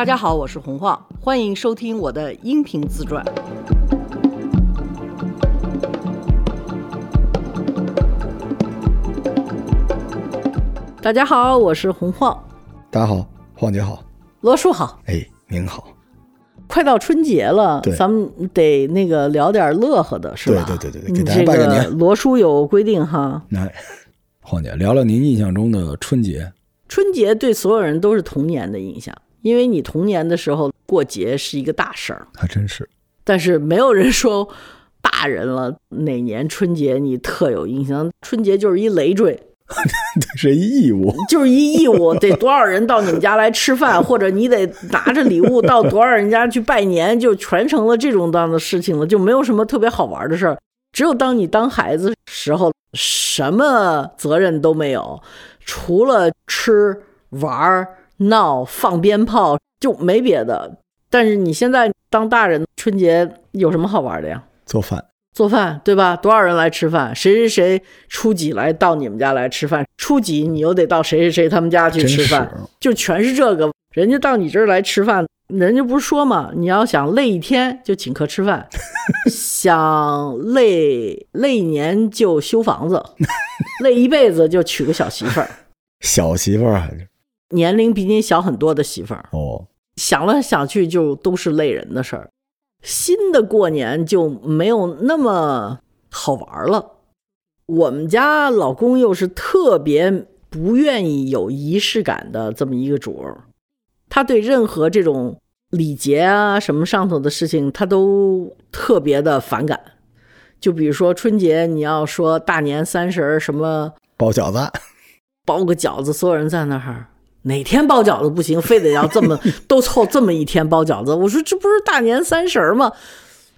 大家好，我是洪晃，欢迎收听我的音频自传。大家好，我是洪晃，大家好，晃姐好，罗叔好。哎，您好，快到春节了，咱们得那个聊点乐呵的，是吧？对对对对给大家拜个年这罗叔有规定哈，来，晃姐聊聊您印象中的春节。春节对所有人都是童年的印象，因为你童年的时候过节是一个大事儿，还真是，但是没有人说大人了哪年春节你特有印象。春节就是一累赘，这是一义务。就是一义务，得多少人到你们家来吃饭，或者你得拿着礼物到多少人家去拜年，就全成了这种样的事情了，就没有什么特别好玩的事儿。只有当你当孩子时候，什么责任都没有，除了吃、玩儿、闹、放鞭炮，就没别的。但是你现在当大人，春节有什么好玩的呀？做饭，做饭对吧？多少人来吃饭？谁谁谁初几来到你们家来吃饭？初几你又得到谁谁谁他们家去吃饭，就全是这个。人家到你这儿来吃饭，人家不是说嘛，你要想累一天就请客吃饭，想累累一年就修房子，累一辈子就娶个小媳妇儿，小媳妇儿还是年龄比你小很多的媳妇儿。哦，想来想去就都是累人的事儿。新的过年就没有那么好玩了。我们家老公又是特别不愿意有仪式感的这么一个主儿，他对任何这种礼节啊什么上头的事情，他都特别的反感。就比如说春节，你要说大年三十儿什么包饺子，包个饺子，所有人在那儿，哪天包饺子不行，非得要这么 都凑这么一天包饺子。我说这不是大年三十儿吗？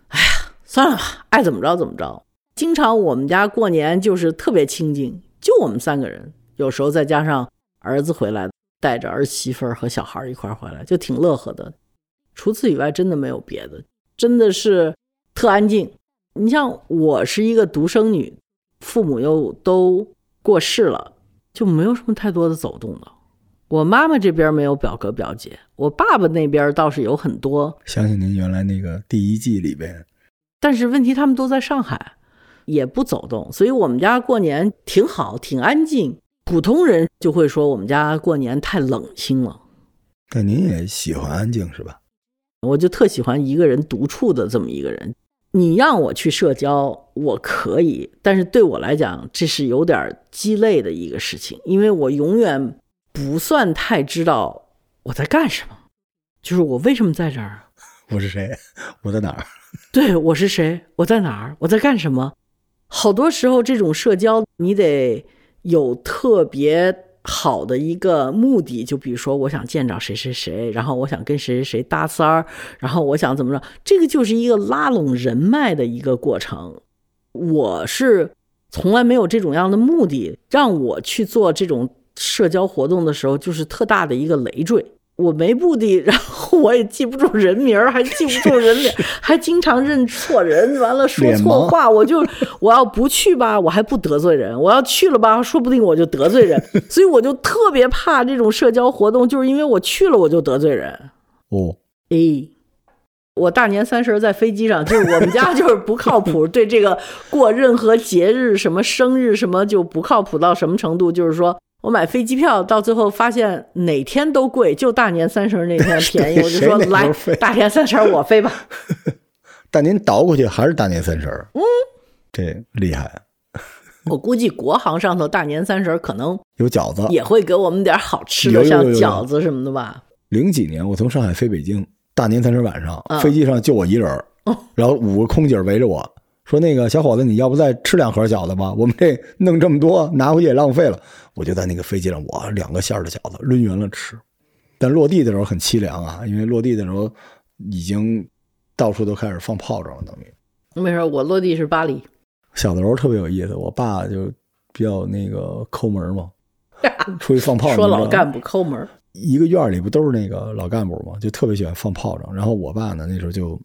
哎呀，算了吧，爱怎么着怎么着。经常我们家过年就是特别清静，就我们三个人，有时候再加上儿子回来，带着儿媳妇儿和小孩儿一块儿回来，就挺乐呵的。除此以外，真的没有别的，真的是特安静。你像我是一个独生女，父母又都过世了，就没有什么太多的走动了。我妈妈这边没有表哥表姐，我爸爸那边倒是有很多，想起您原来那个第一季里边，但是问题他们都在上海，也不走动，所以我们家过年挺好，挺安静。普通人就会说我们家过年太冷清了，但您也喜欢安静是吧？我就特喜欢一个人独处的这么一个人。你让我去社交，我可以，但是对我来讲，这是有点鸡肋的一个事情，因为我永远不算太知道我在干什么，就是我为什么在这儿，我是谁？我在哪儿？对我是谁，我在哪儿，我在干什么。好多时候，这种社交你得有特别好的一个目的，就比如说，我想见着谁谁谁，然后我想跟谁谁谁搭三儿，然后我想怎么着，这个就是一个拉拢人脉的一个过程。我是从来没有这种样的目的，让我去做这种社交活动的时候，就是特大的一个累赘。我没目的，然后我也记不住人名儿，还记不住人脸，还经常认错人，完了说错话，我就我要不去吧，我还不得罪人；我要去了吧，说不定我就得罪人。所以我就特别怕这种社交活动，就是因为我去了我就得罪人。哦，诶，我大年三十在飞机上，就是我们家就是不靠谱，对这个过任何节日、什么生日什么就不靠谱到什么程度，就是说我买飞机票到最后发现哪天都贵，就大年三十那天 便宜，我就说来大年三十我飞吧。但您倒过去还是大年三十儿，嗯，这厉害，我估计国航上头大年三十可能有饺子。也会给我们点好吃的，像饺子什么的吧。零几年我从上海飞北京，大年三十晚上，嗯飞机上就我一人儿，然后五个空姐围着我说：“那个小伙子，你要不再吃两盒饺子吧？我们这弄这么多，拿回去也浪费了。”我就在那个飞机上，我两个馅儿的饺子抡圆了吃。但落地的时候很凄凉啊，因为落地的时候已经到处都开始放炮仗了，等于。没事，我落地是巴黎。小的时候特别有意思，我爸就比较那个抠门嘛，出去放炮仗。说老干部抠门，一个院里不都是那个老干部嘛，就特别喜欢放炮仗。然后我爸呢那时候就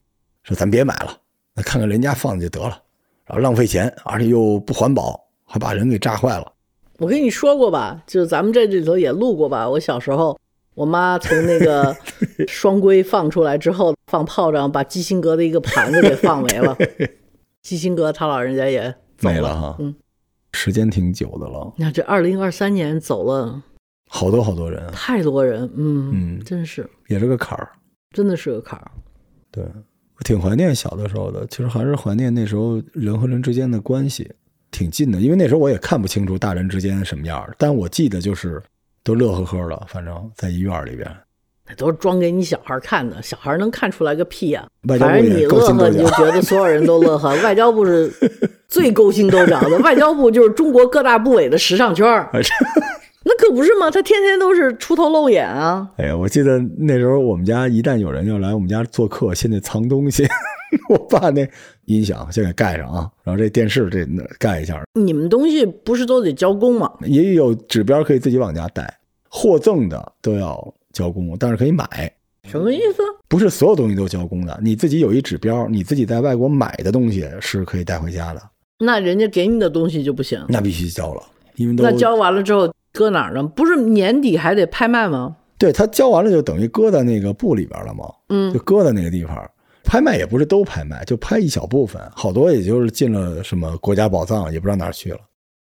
说：“咱别买了，那看看人家放的就得了，然后浪费钱，而且又不环保，还把人给炸坏了。我跟你说过吧，就是咱们这里头也录过吧。我小时候我妈从那个 双规放出来之后，放炮仗，把基辛格的一个盘子给放没了。基辛格他老人家也走没了哈，嗯，时间挺久的了，那这二零二三年走了好多好多人，太多人，嗯嗯真是也是个坎儿。真的是个坎儿。对我挺怀念小的时候的，其实还是怀念那时候人和人之间的关系挺近的，因为那时候我也看不清楚大人之间什么样儿，但我记得就是都乐呵呵的，反正在医院里边，那都是装给你小孩看的，小孩能看出来个屁呀、反正你乐呵，你就。觉得所有人都乐呵。外交部是最勾心斗角的，外交部就是中国各大部委的时尚圈 那可不是吗？他天天都是出头露眼啊。哎呀，我记得那时候我们家一旦有人要来我们家做客，先得藏东西，我把那音响先给盖上啊，然后这电视这那盖一下，你们东西不是都得交工吗？也有指标可以自己往家带，获赠的都要交工，但是可以买。什么意思？不是所有东西都交工的，你自己有一指标，你自己在外国买的东西是可以带回家的，那人家给你的东西就不行。那必须交了，因为都那交完了之后搁哪儿呢？不是年底还得拍卖吗？对他交完了就等于搁在那个布里边了嘛，嗯就搁在那个地方。拍卖也不是都拍卖，就拍一小部分，好多也就是进了什么国家宝藏，也不知道哪儿去了，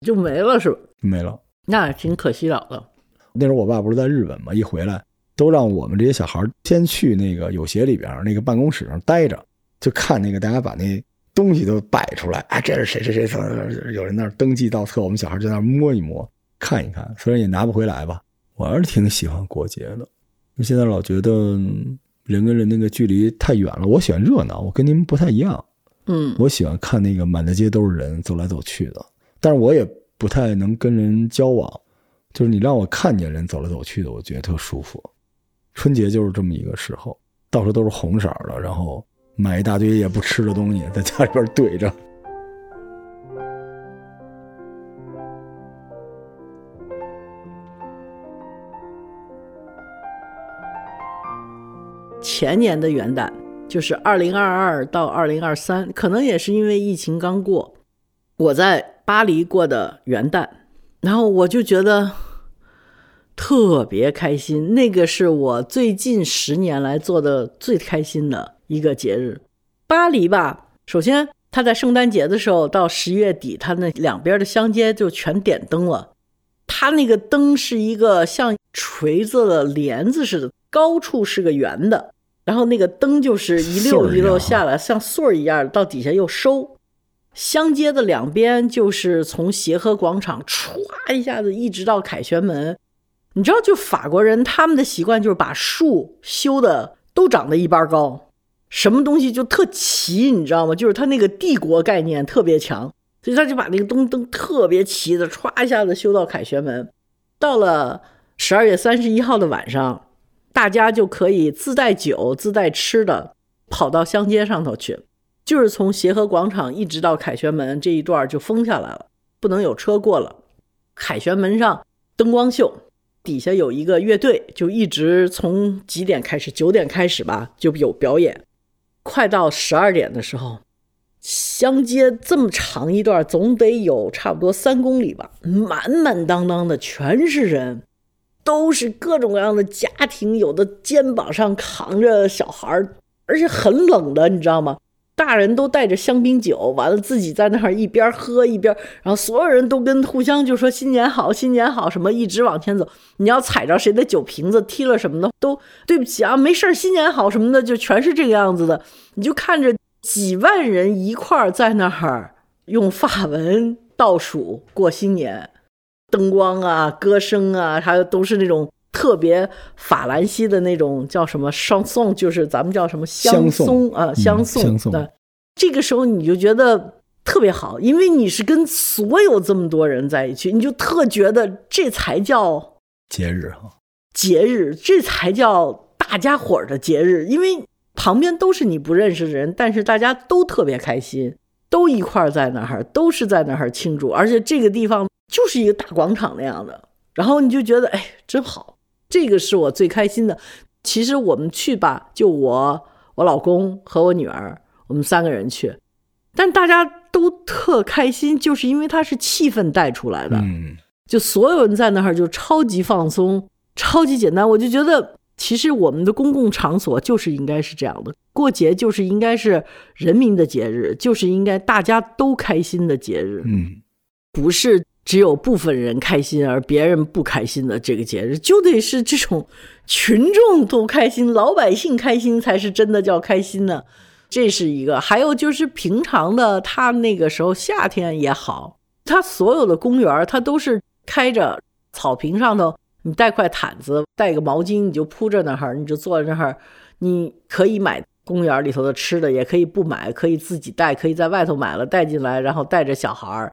就没了是吧？没了。那挺可惜了的。那时候我爸不是在日本嘛，一回来都让我们这些小孩先去那个有协里边那个办公室上待着，就看那个大家把那东西都摆出来，啊，这是谁谁谁有人那儿登记到册，我们小孩就在那儿摸一摸，看一看，虽然也拿不回来吧，我还是挺喜欢过节的。现在老觉得嗯人跟人那个距离太远了，我喜欢热闹，我跟您不太一样，嗯，我喜欢看那个满大街都是人走来走去的，但是我也不太能跟人交往，就是你让我看见人走来走去的，我觉得特舒服。春节就是这么一个时候，到处都是红色的，然后买一大堆也不吃的东西，在家里边怼着。前年的元旦，就是二零二二到二零二三，可能也是因为疫情刚过，我在巴黎过的元旦，然后我就觉得特别开心，那个是我最近十年来做的最开心的一个节日。巴黎吧，首先它在圣诞节的时候到十月底，它那两边的香街就全点灯了。它那个灯是一个像锤子的帘子似的，高处是个圆的，然后那个灯就是一溜一溜下来，像穗儿一样到底下又收。相接的两边就是从协和广场歘一下子一直到凯旋门。你知道，就法国人他们的习惯就是把树修的都长得一般高，什么东西就特齐，你知道吗？就是他那个帝国概念特别强，所以他就把那个灯灯特别齐的歘一下子修到凯旋门。到了十二月三十一号的晚上，大家就可以自带酒、自带吃的跑到香街上头去，就是从协和广场一直到凯旋门这一段就封下来了，不能有车过了。凯旋门上灯光秀，底下有一个乐队，就一直从几点开始，九点开始吧，就有表演。快到十二点的时候，香街这么长一段，总得有差不多三公里吧，满满当当的全是人，都是各种各样的家庭，有的肩膀上扛着小孩儿，而且很冷的，你知道吗？大人都带着香槟酒，完了自己在那儿一边喝一边，然后所有人都跟互相就说新年好，新年好，什么一直往前走。你要踩着谁的酒瓶子踢了什么的，都对不起啊，没事儿，新年好什么的，就全是这个样子的。你就看着几万人一块儿在那儿用法文倒数过新年，灯光啊、歌声啊，还有都是那种特别法兰西的那种叫什么双颂，就是咱们叫什么香颂颂啊，嗯相颂。相颂对这个时候你就觉得特别好，因为你是跟所有这么多人在一起，你就特觉得这才叫节日哈，节日，这才叫大家伙儿的节日，因为旁边都是你不认识的人，但是大家都特别开心，都一块儿在那儿，都是在那儿庆祝，而且这个地方就是一个大广场那样的，然后你就觉得哎，真好，这个是我最开心的。其实我们去吧，就我、我老公和我女儿，我们三个人去，但大家都特开心，就是因为它是气氛带出来的。嗯，就所有人在那儿就超级放松，超级简单。我就觉得，其实我们的公共场所就是应该是这样的，过节就是应该是人民的节日，就是应该大家都开心的节日，嗯，不是只有部分人开心而别人不开心的这个节日，就得是这种群众都开心，老百姓开心才是真的叫开心呢。这是一个，还有就是平常的，他那个时候夏天也好，他所有的公园他都是开着草坪上头，你带块毯子，带个毛巾，你就铺着那儿，你就坐在那儿，你可以买公园里头的吃的，也可以不买，可以自己带，可以在外头买了带进来，然后带着小孩儿，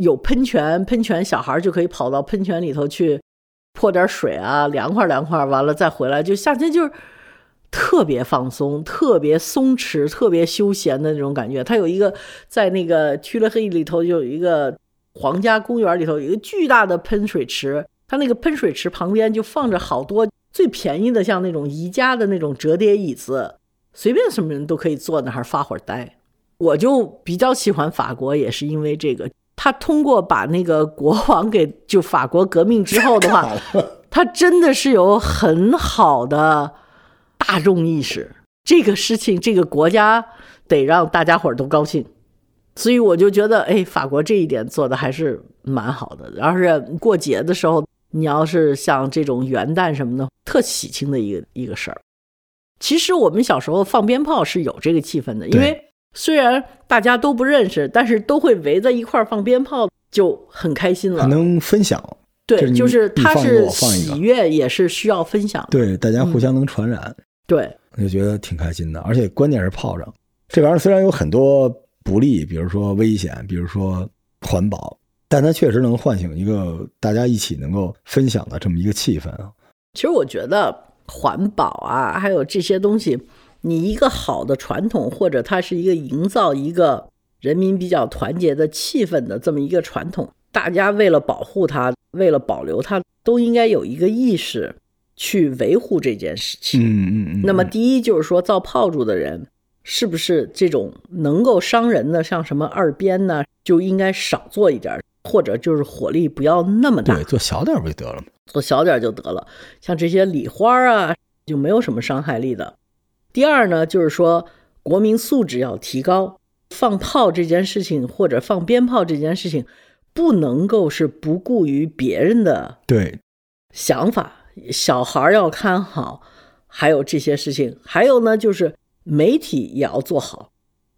有喷泉，喷泉小孩就可以跑到喷泉里头去泼点水啊，凉快凉快，完了再回来，就夏天就是。特别放松，特别松弛，特别休闲的那种感觉。它有一个在那个屈勒黑里头，就有一个皇家公园里头有一个巨大的喷水池。它那个喷水池旁边就放着好多最便宜的，像那种宜家的那种折叠椅子，随便什么人都可以坐那儿发会儿呆。我就比较喜欢法国，也是因为这个。他通过把那个国王给就法国革命之后的话，他真的是有很好的。大众意识这个事情，这个国家得让大家伙儿都高兴，所以我就觉得，哎，法国这一点做的还是蛮好的。而是过节的时候，你要是像这种元旦什么的，特喜庆的一个一个事儿。其实我们小时候放鞭炮是有这个气氛的，因为虽然大家都不认识，但是都会围在一块儿放鞭炮，就很开心了，能分享。对，就是它是喜悦，也是需要分享。对，大家互相能传染。对，我就觉得挺开心的，而且关键是炮仗这玩意儿虽然有很多不利，比如说危险，比如说环保，但它确实能唤醒一个大家一起能够分享的这么一个气氛啊。其实我觉得环保啊，还有这些东西，你一个好的传统，或者它是一个营造一个人民比较团结的气氛的这么一个传统，大家为了保护它，为了保留它，都应该有一个意识。去维护这件事情。嗯嗯嗯。那么，第一就是说，造炮竹的人是不是这种能够伤人的，像什么二鞭呢，就应该少做一点，或者就是火力不要那么大。对，做小点不就得了吗？做小点就得了。像这些礼花啊，就没有什么伤害力的。第二呢，就是说国民素质要提高，放炮这件事情或者放鞭炮这件事情，不能够是不顾于别人的对想法。小孩要看好，还有这些事情，还有呢，就是媒体也要做好，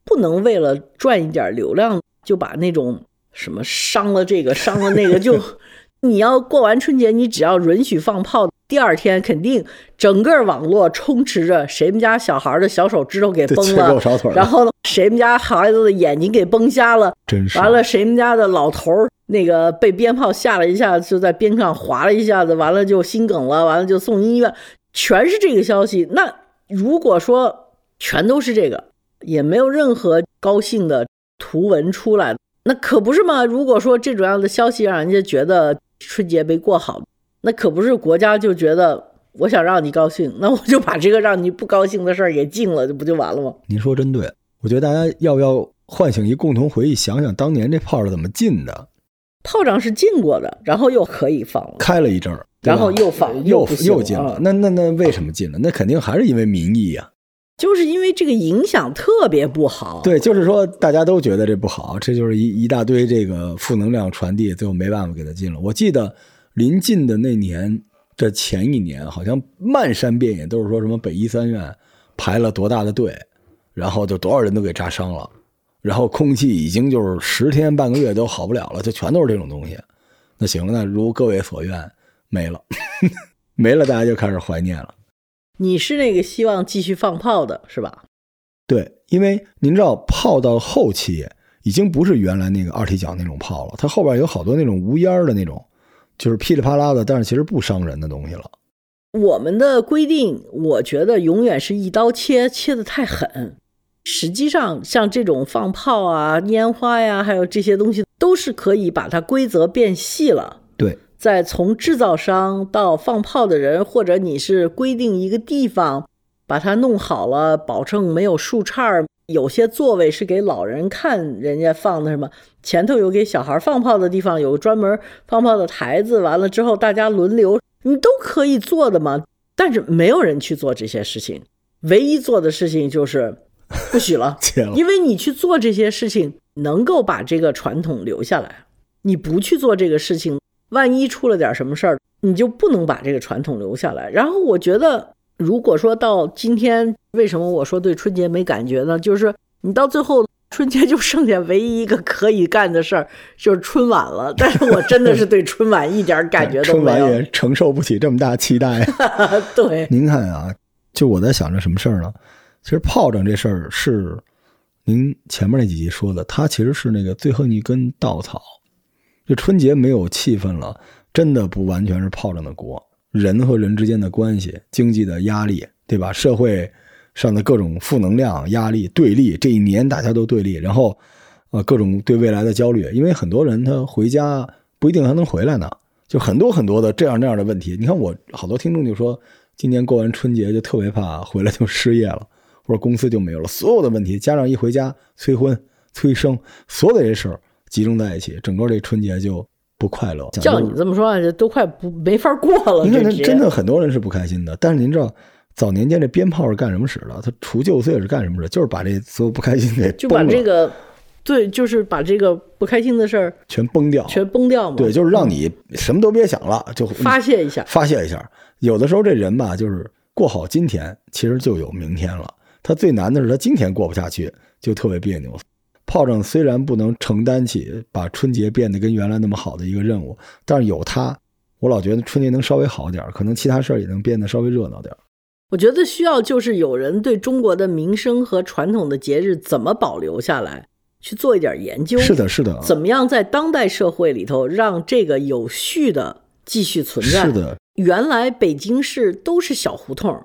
不能为了赚一点流量就把那种什么伤了这个伤了那个就。你要过完春节，你只要允许放炮，第二天肯定整个网络充斥着谁们家小孩的小手指头给崩了，然后呢，谁们家孩子的眼睛给崩瞎了，真是完了，谁们家的老头儿那个被鞭炮吓了一下，就在边上滑了一下子，完了就心梗了，完了就送医院，全是这个消息。那如果说全都是这个，也没有任何高兴的图文出来，那可不是嘛？如果说这种样的消息让人家觉得。春节没过好，那可不是国家就觉得我想让你高兴，那我就把这个让你不高兴的事儿给禁了，这不就完了吗？您说真对，我觉得大家要不要唤醒一共同回忆，想想当年这炮是怎么禁的？炮仗是禁过的，然后又可以放了，开了一阵儿，然后又放，又又禁了。那那那为什么禁了？那肯定还是因为民意呀，就是因为这个影响特别不好。对，就是说大家都觉得这不好，这就是一一大堆这个负能量传递，最后没办法给他禁了。我记得。临近的那年的前一年，好像漫山遍野都是说什么北医三院排了多大的队，然后就多少人都给扎伤了，然后空气已经就是十天半个月都好不了了，就全都是这种东西。那行了，那如各位所愿，没了，没了，大家就开始怀念了。你是那个希望继续放炮的是吧？对，因为您知道，炮到后期已经不是原来那个二踢脚那种炮了，它后边有好多那种无烟的那种。就是噼里啪啦的，但是其实不伤人的东西了。我们的规定，我觉得永远是一刀切，切的太狠。实际上，像这种放炮啊、烟花呀，还有这些东西，都是可以把它规则变细了。对，在从制造商到放炮的人，或者你是规定一个地方，把它弄好了，保证没有树杈。有些座位是给老人看，人家放的什么？前头有给小孩放炮的地方，有专门放炮的台子。完了之后，大家轮流你都可以做的嘛。但是没有人去做这些事情，唯一做的事情就是不许了 因为你去做这些事情，能够把这个传统留下来。你不去做这个事情，万一出了点什么事儿，你就不能把这个传统留下来。然后我觉得，如果说到今天，为什么我说对春节没感觉呢？就是你到最后春节就剩下唯一一个可以干的事儿，就是春晚了。但是我真的是对春晚一点感觉都没有 春晚。也 承受不起这么大期待。对，您看啊，就我在想着什么事儿呢？其实炮仗这事儿是您前面那几集说的，它其实是那个最后一根稻草。就春节没有气氛了，真的不完全是炮仗的锅，人和人之间的关系、经济的压力，对吧？社会上的各种负能量、压力、对立，这一年大家都对立，然后呃各种对未来的焦虑，因为很多人他回家不一定还能回来呢，就很多很多的这样那样的问题。你看我好多听众就说，今年过完春节就特别怕回来就失业了，或者公司就没有了，所有的问题加上一回家催婚、催生，所有的这事儿集中在一起，整个这春节就不快乐。叫你这么说，这都快不没法过了。你看，他真的很多人是不开心的。但是您知道，早年间这鞭炮是干什么使的？它除旧岁是干什么使？就是把这所有不开心给就把这个，对，就是把这个不开心的事儿全崩掉。全崩掉嘛。对，就是让你什么都别想了，就发泄一下。发泄一下。有的时候这人吧，就是过好今天，其实就有明天了。他最难的是他今天过不下去，就特别别扭。炮仗虽然不能承担起把春节变得跟原来那么好的一个任务，但是有它，我老觉得春节能稍微好点儿，可能其他事儿也能变得稍微热闹点儿。我觉得需要就是有人对中国的民生和传统的节日怎么保留下来，去做一点研究。是的，是的，怎么样在当代社会里头让这个有序的继续存在？是的，原来北京市都是小胡同，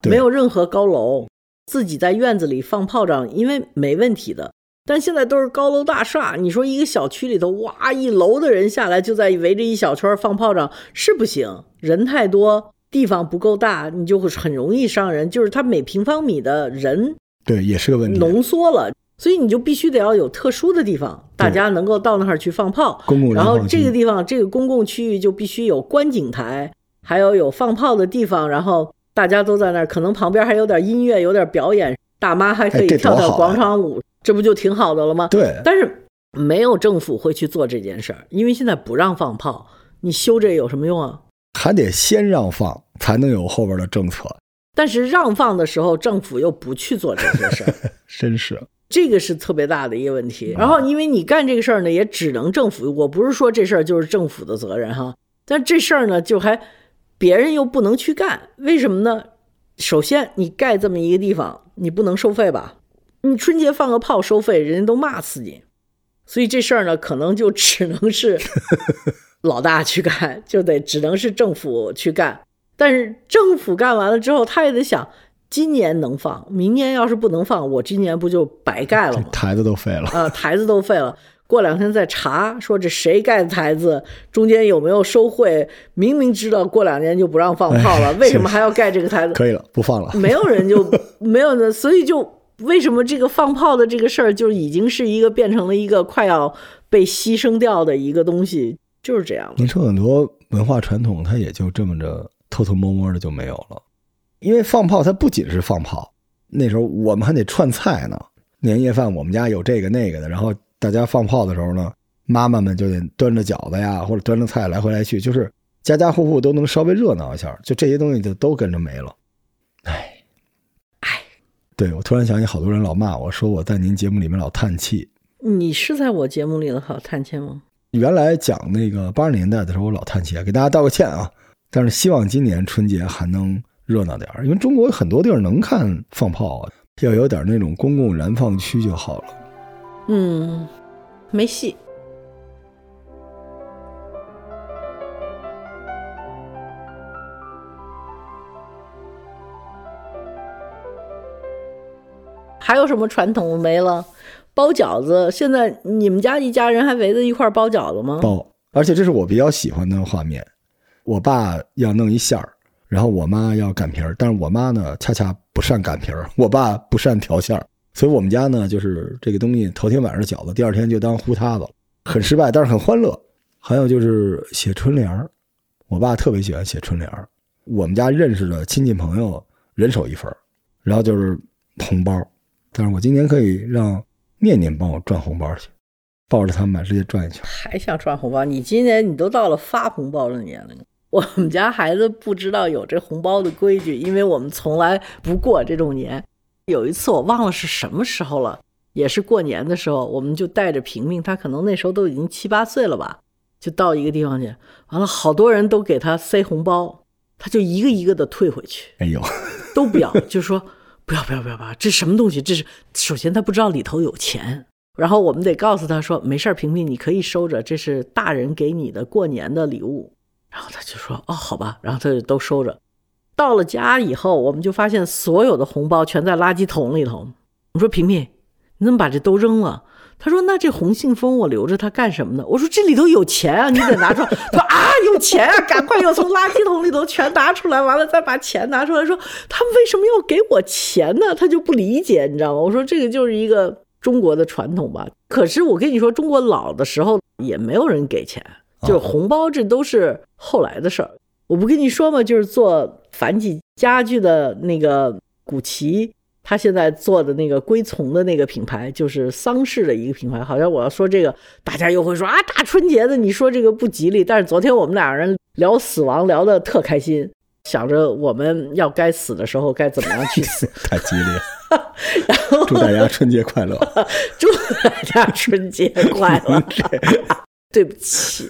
对没有任何高楼，自己在院子里放炮仗，因为没问题的。但现在都是高楼大厦，你说一个小区里头，哇，一楼的人下来就在围着一小圈放炮仗，是不行，人太多，地方不够大，你就会很容易伤人。就是它每平方米的人对，也是个问题。浓缩了，所以你就必须得要有特殊的地方，大家能够到那儿去放炮。公共然后这个地方，这个公共区域就必须有观景台，还有有放炮的地方，然后大家都在那儿，可能旁边还有点音乐，有点表演，大妈还可以跳跳广场舞，这不就挺好的了吗？对，但是没有政府会去做这件事儿，因为现在不让放炮，你修这有什么用啊？还得先让放，才能有后边的政策。但是让放的时候，政府又不去做这些事儿，真是，这个是特别大的一个问题。嗯然后，因为你干这个事儿呢，也只能政府，我不是说这事儿就是政府的责任哈，但这事儿呢，就还别人又不能去干，为什么呢？首先，你盖这么一个地方，你不能收费吧？你春节放个炮收费，人家都骂死你。所以这事儿呢，可能就只能是老大去干，就得只能是政府去干。但是政府干完了之后，他也得想，今年能放，明年要是不能放，我今年不就白盖了吗？台子都废了。啊，台子都废了。过两天再查，说这谁盖的台子，中间有没有收贿？明明知道过两年就不让放炮了，哎为什么还要盖这个台子？可以了，不放了。没有人就没有呢，所以就为什么这个放炮的这个事儿，就已经是一个变成了一个快要被牺牲掉的一个东西，就是这样你。说很多文化传统，它也就这么着偷偷摸摸的就没有了。因为放炮，它不仅是放炮，那时候我们还得串菜呢。年夜饭我们家有这个那个的，然后大家放炮的时候呢，妈妈们就得端着饺子呀，或者端着菜来回来去，就是家家户户都能稍微热闹一下，就这些东西就都跟着没了。对我突然想起好多人老骂我说我在您节目里面老叹气。你是在我节目里的好叹气吗？原来讲那个八十年代的时候，我老叹气啊，给大家道个歉啊。但是希望今年春节还能热闹点儿，因为中国有很多地儿能看放炮啊，要有点那种公共燃放区就好了。嗯，没戏。还有什么传统没了？包饺子，现在你们家一家人还围着一块包饺子吗？包，而且这是我比较喜欢的画面。我爸要弄一馅儿，然后我妈要擀皮儿，但是我妈呢恰恰不善擀皮儿，我爸不善调馅儿，所以我们家呢就是这个东西头天晚上饺子，第二天就当糊塌子了，很失败，但是很欢乐。还有就是写春联儿，我爸特别喜欢写春联儿，我们家认识的亲戚朋友人手一份儿，然后就是红包。但是我今年可以让念念帮我赚红包去，抱着他们把直接赚进去。还想赚红包？你今年你都到了发红包的年龄。我们家孩子不知道有这红包的规矩，因为我们从来不过这种年。有一次我忘了是什么时候了，也是过年的时候，我们就带着平平，他可能那时候都已经七八岁了吧，就到一个地方去，完了好多人都给他塞红包，他就一个一个的退回去，哎呦，都不要，就说不要不要不要不要，这什么东西？这是首先他不知道里头有钱，然后我们得告诉他说没事儿，平平你可以收着，这是大人给你的过年的礼物。然后他就说哦好吧，然后他就都收着。到了家以后，我们就发现所有的红包全在垃圾桶里头。我说平平，你怎么把这都扔了？他说那这红信封我留着它干什么呢？我说这里头有钱啊，你得拿出来。他说啊有钱啊，赶快要从垃圾桶里头全拿出来，完了再把钱拿出来。说他们为什么要给我钱呢？他就不理解，你知道吗？我说这个就是一个中国的传统吧。可是我跟你说，中国老的时候也没有人给钱，就是红包，这都是后来的事儿。我不跟你说吗？就是做繁体家具的那个古奇，他现在做的那个归从的那个品牌，就是丧事的一个品牌。好像我要说这个，大家又会说啊，大春节的你说这个不吉利。但是昨天我们俩人聊死亡，聊得特开心，想着我们要该死的时候该怎么样去 死，太吉利。然后祝大家春节快乐，祝大家春节快乐。对不起，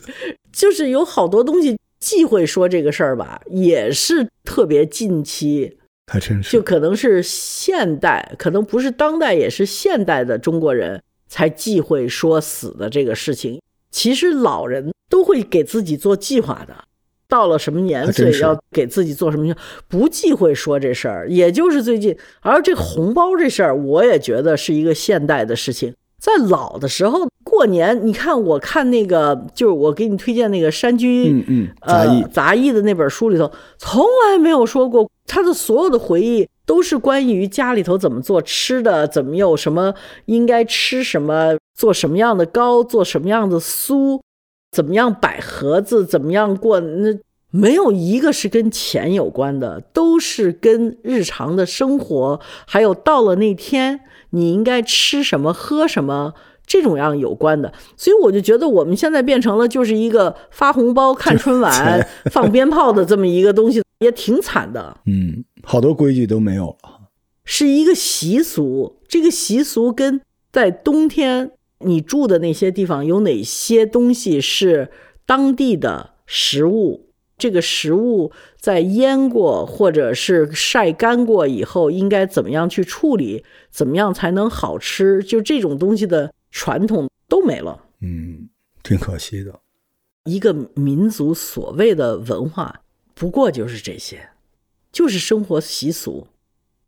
就是有好多东西。忌讳说这个事儿吧，也是特别近期，还真是，就可能是现代，可能不是当代，也是现代的中国人才忌讳说死的这个事情。其实老人都会给自己做计划的，到了什么年岁要给自己做什么，不忌讳说这事儿。也就是最近，而这红包这事儿，我也觉得是一个现代的事情。在老的时候过年，你看，我看那个，就是我给你推荐那个山居，嗯嗯，杂艺杂艺的那本书里头，从来没有说过他的所有的回忆都是关于家里头怎么做吃的，怎么有什么应该吃什么，做什么样的糕，做什么样的酥，怎么样摆盒子，怎么样过，那没有一个是跟钱有关的，都是跟日常的生活，还有到了那天。你应该吃什么喝什么这种样有关的，所以我就觉得我们现在变成了就是一个发红包、看春晚、放鞭炮的这么一个东西，也挺惨的。嗯，好多规矩都没有了，是一个习俗。这个习俗跟在冬天你住的那些地方有哪些东西是当地的食物。这个食物在腌过或者是晒干过以后，应该怎么样去处理？怎么样才能好吃？就这种东西的传统都没了。嗯，挺可惜的。一个民族所谓的文化，不过就是这些，就是生活习俗。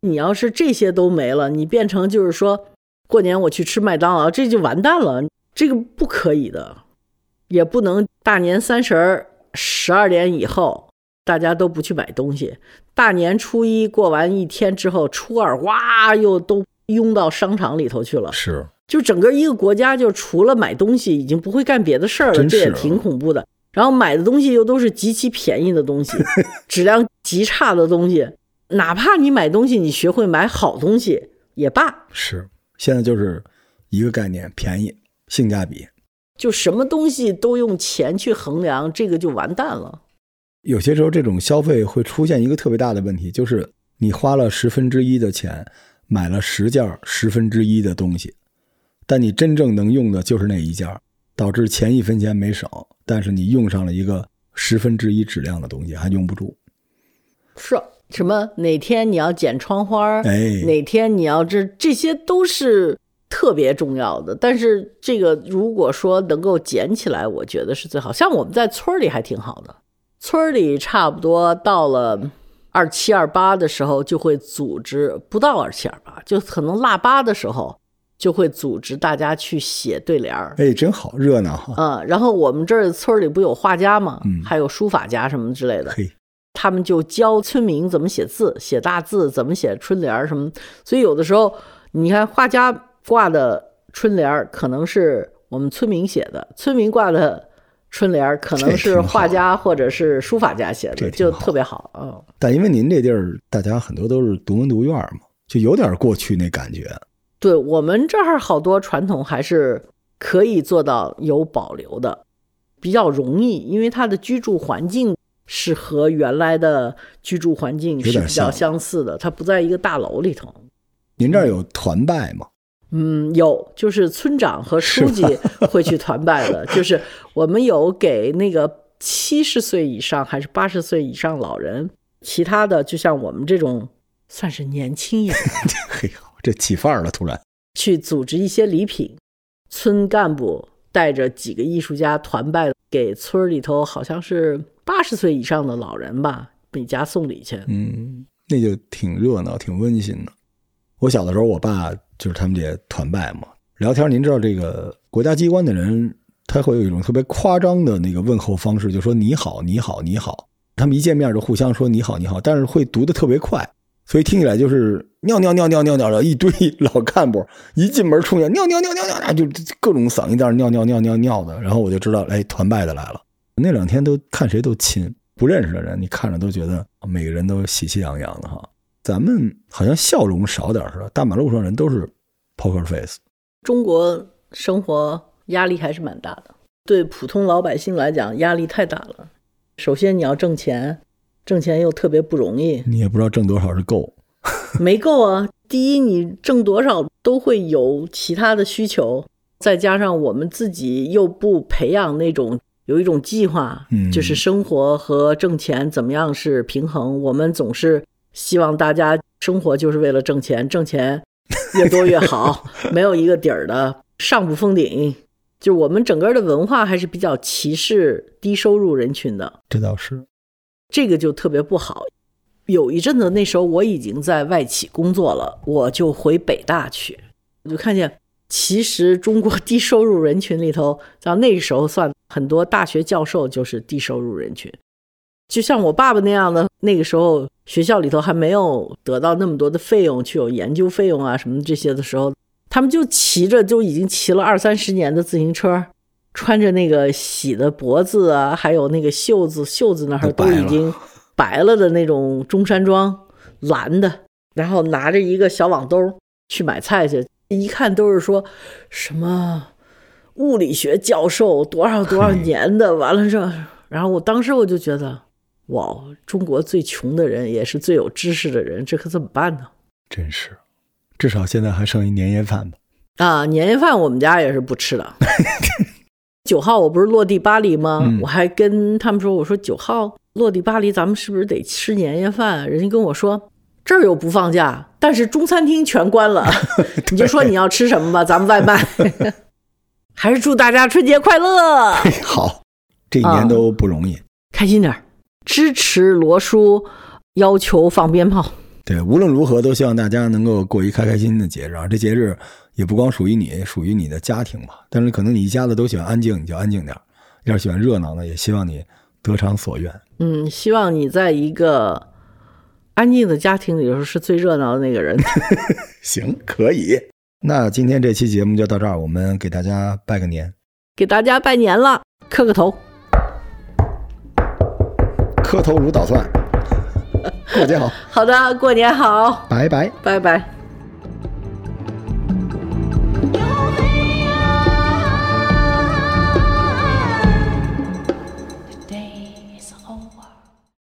你要是这些都没了，你变成就是说过年我去吃麦当劳，这就完蛋了。这个不可以的，也不能大年三十儿。十二点以后，大家都不去买东西。大年初一过完一天之后，初二哇，又都拥到商场里头去了。是，就整个一个国家，就除了买东西，已经不会干别的事儿了。这也挺恐怖的。然后买的东西又都是极其便宜的东西，质量极差的东西。哪怕你买东西，你学会买好东西也罢。是，现在就是一个概念，便宜，性价比。就什么东西都用钱去衡量，这个就完蛋了。有些时候，这种消费会出现一个特别大的问题，就是你花了十分之一的钱买了十件十分之一的东西，但你真正能用的就是那一件，导致钱一分钱没省，但是你用上了一个十分之一质量的东西，还用不住。是什么？哪天你要剪窗花？哎，哪天你要这，这些都是。特别重要的，但是这个如果说能够捡起来，我觉得是最好。像我们在村里还挺好的，村里差不多到了二七二八的时候，就会组织不到二七二八，就可能腊八的时候就会组织大家去写对联儿。哎，真好，热闹哈。嗯，然后我们这儿村里不有画家吗？嗯，还有书法家什么之类的，他们就教村民怎么写字，写大字，怎么写春联儿什么。所以有的时候你看画家。挂的春联儿可能是我们村民写的，村民挂的春联儿，可能是画家或者是书法家写的，就特别好。嗯，但因为您这地儿，大家很多都是独门独院嘛，就有点过去那感觉。对我们这儿好多传统还是可以做到有保留的，比较容易，因为它的居住环境是和原来的居住环境是比较相似的，它不在一个大楼里头。您这儿有团拜吗？嗯，有，就是村长和书记会去团拜的，就是我们有给那个七十岁以上还是八十岁以上老人，其他的就像我们这种算是年轻一点，嘿呦，这起范儿了，突然。去组织一些礼品，村干部带着几个艺术家团拜，给村里头好像是八十岁以上的老人吧，每家送礼去。嗯，那就挺热闹，挺温馨的。我小的时候，我爸就是他们这团拜嘛，聊天。您知道这个国家机关的人，他会有一种特别夸张的那个问候方式，就说你好，你好，你好。他们一见面就互相说你好，你好，但是会读的特别快，所以听起来就是尿尿尿尿尿尿的一堆老干部一进门冲进尿尿尿尿尿尿，就各种嗓音在那尿尿尿尿尿的。然后我就知道，哎，团拜的来了。那两天都看谁都亲，不认识的人你看着都觉得每个人都喜气洋洋的哈。咱们好像笑容少点似的，大马路上人都是 poker face。中国生活压力还是蛮大的，对普通老百姓来讲压力太大了。首先你要挣钱，挣钱又特别不容易，你也不知道挣多少是够。没够啊。第一，你挣多少都会有其他的需求，再加上我们自己又不培养那种有一种计划，嗯就是生活和挣钱怎么样是平衡。我们总是希望大家生活就是为了挣钱，挣钱越多越好，没有一个底儿的，上不封顶。就我们整个的文化还是比较歧视低收入人群的，这倒是，这个就特别不好。有一阵子，那时候我已经在外企工作了，我就回北大去，我就看见，其实中国低收入人群里头，到那时候算很多大学教授就是低收入人群。就像我爸爸那样的，那个时候学校里头还没有得到那么多的费用去有研究费用啊什么这些的时候，他们就骑着就已经骑了二三十年的自行车，穿着那个洗的脖子啊，还有那个袖子袖子那儿都已经白了的那种中山装，蓝的，然后拿着一个小网兜去买菜去，一看都是说什么物理学教授多少多少年的，完了这，然后我当时我就觉得，哇，中国最穷的人也是最有知识的人，这可怎么办呢？真是，至少现在还剩一年夜饭吧。啊，年夜饭我们家也是不吃的。九号我不是落地巴黎吗？嗯我还跟他们说，我说九号落地巴黎，咱们是不是得吃年夜饭？人家跟我说这儿又不放假，但是中餐厅全关了，你就说你要吃什么吧，咱们外卖。还是祝大家春节快乐，好，这一年都不容易。开心点儿，支持罗叔要求放鞭炮。对，无论如何都希望大家能够过一开开心心的节日啊！这节日也不光属于你，属于你的家庭嘛。但是可能你一家子都喜欢安静，你就安静点儿；要是喜欢热闹呢，也希望你得偿所愿。嗯，希望你在一个安静的家庭里头是最热闹的那个人。行，可以。那今天这期节目就到这儿，我们给大家拜个年，给大家拜年了，磕个头。磕头如捣蒜。过年好，好的，过年好，拜拜。拜拜。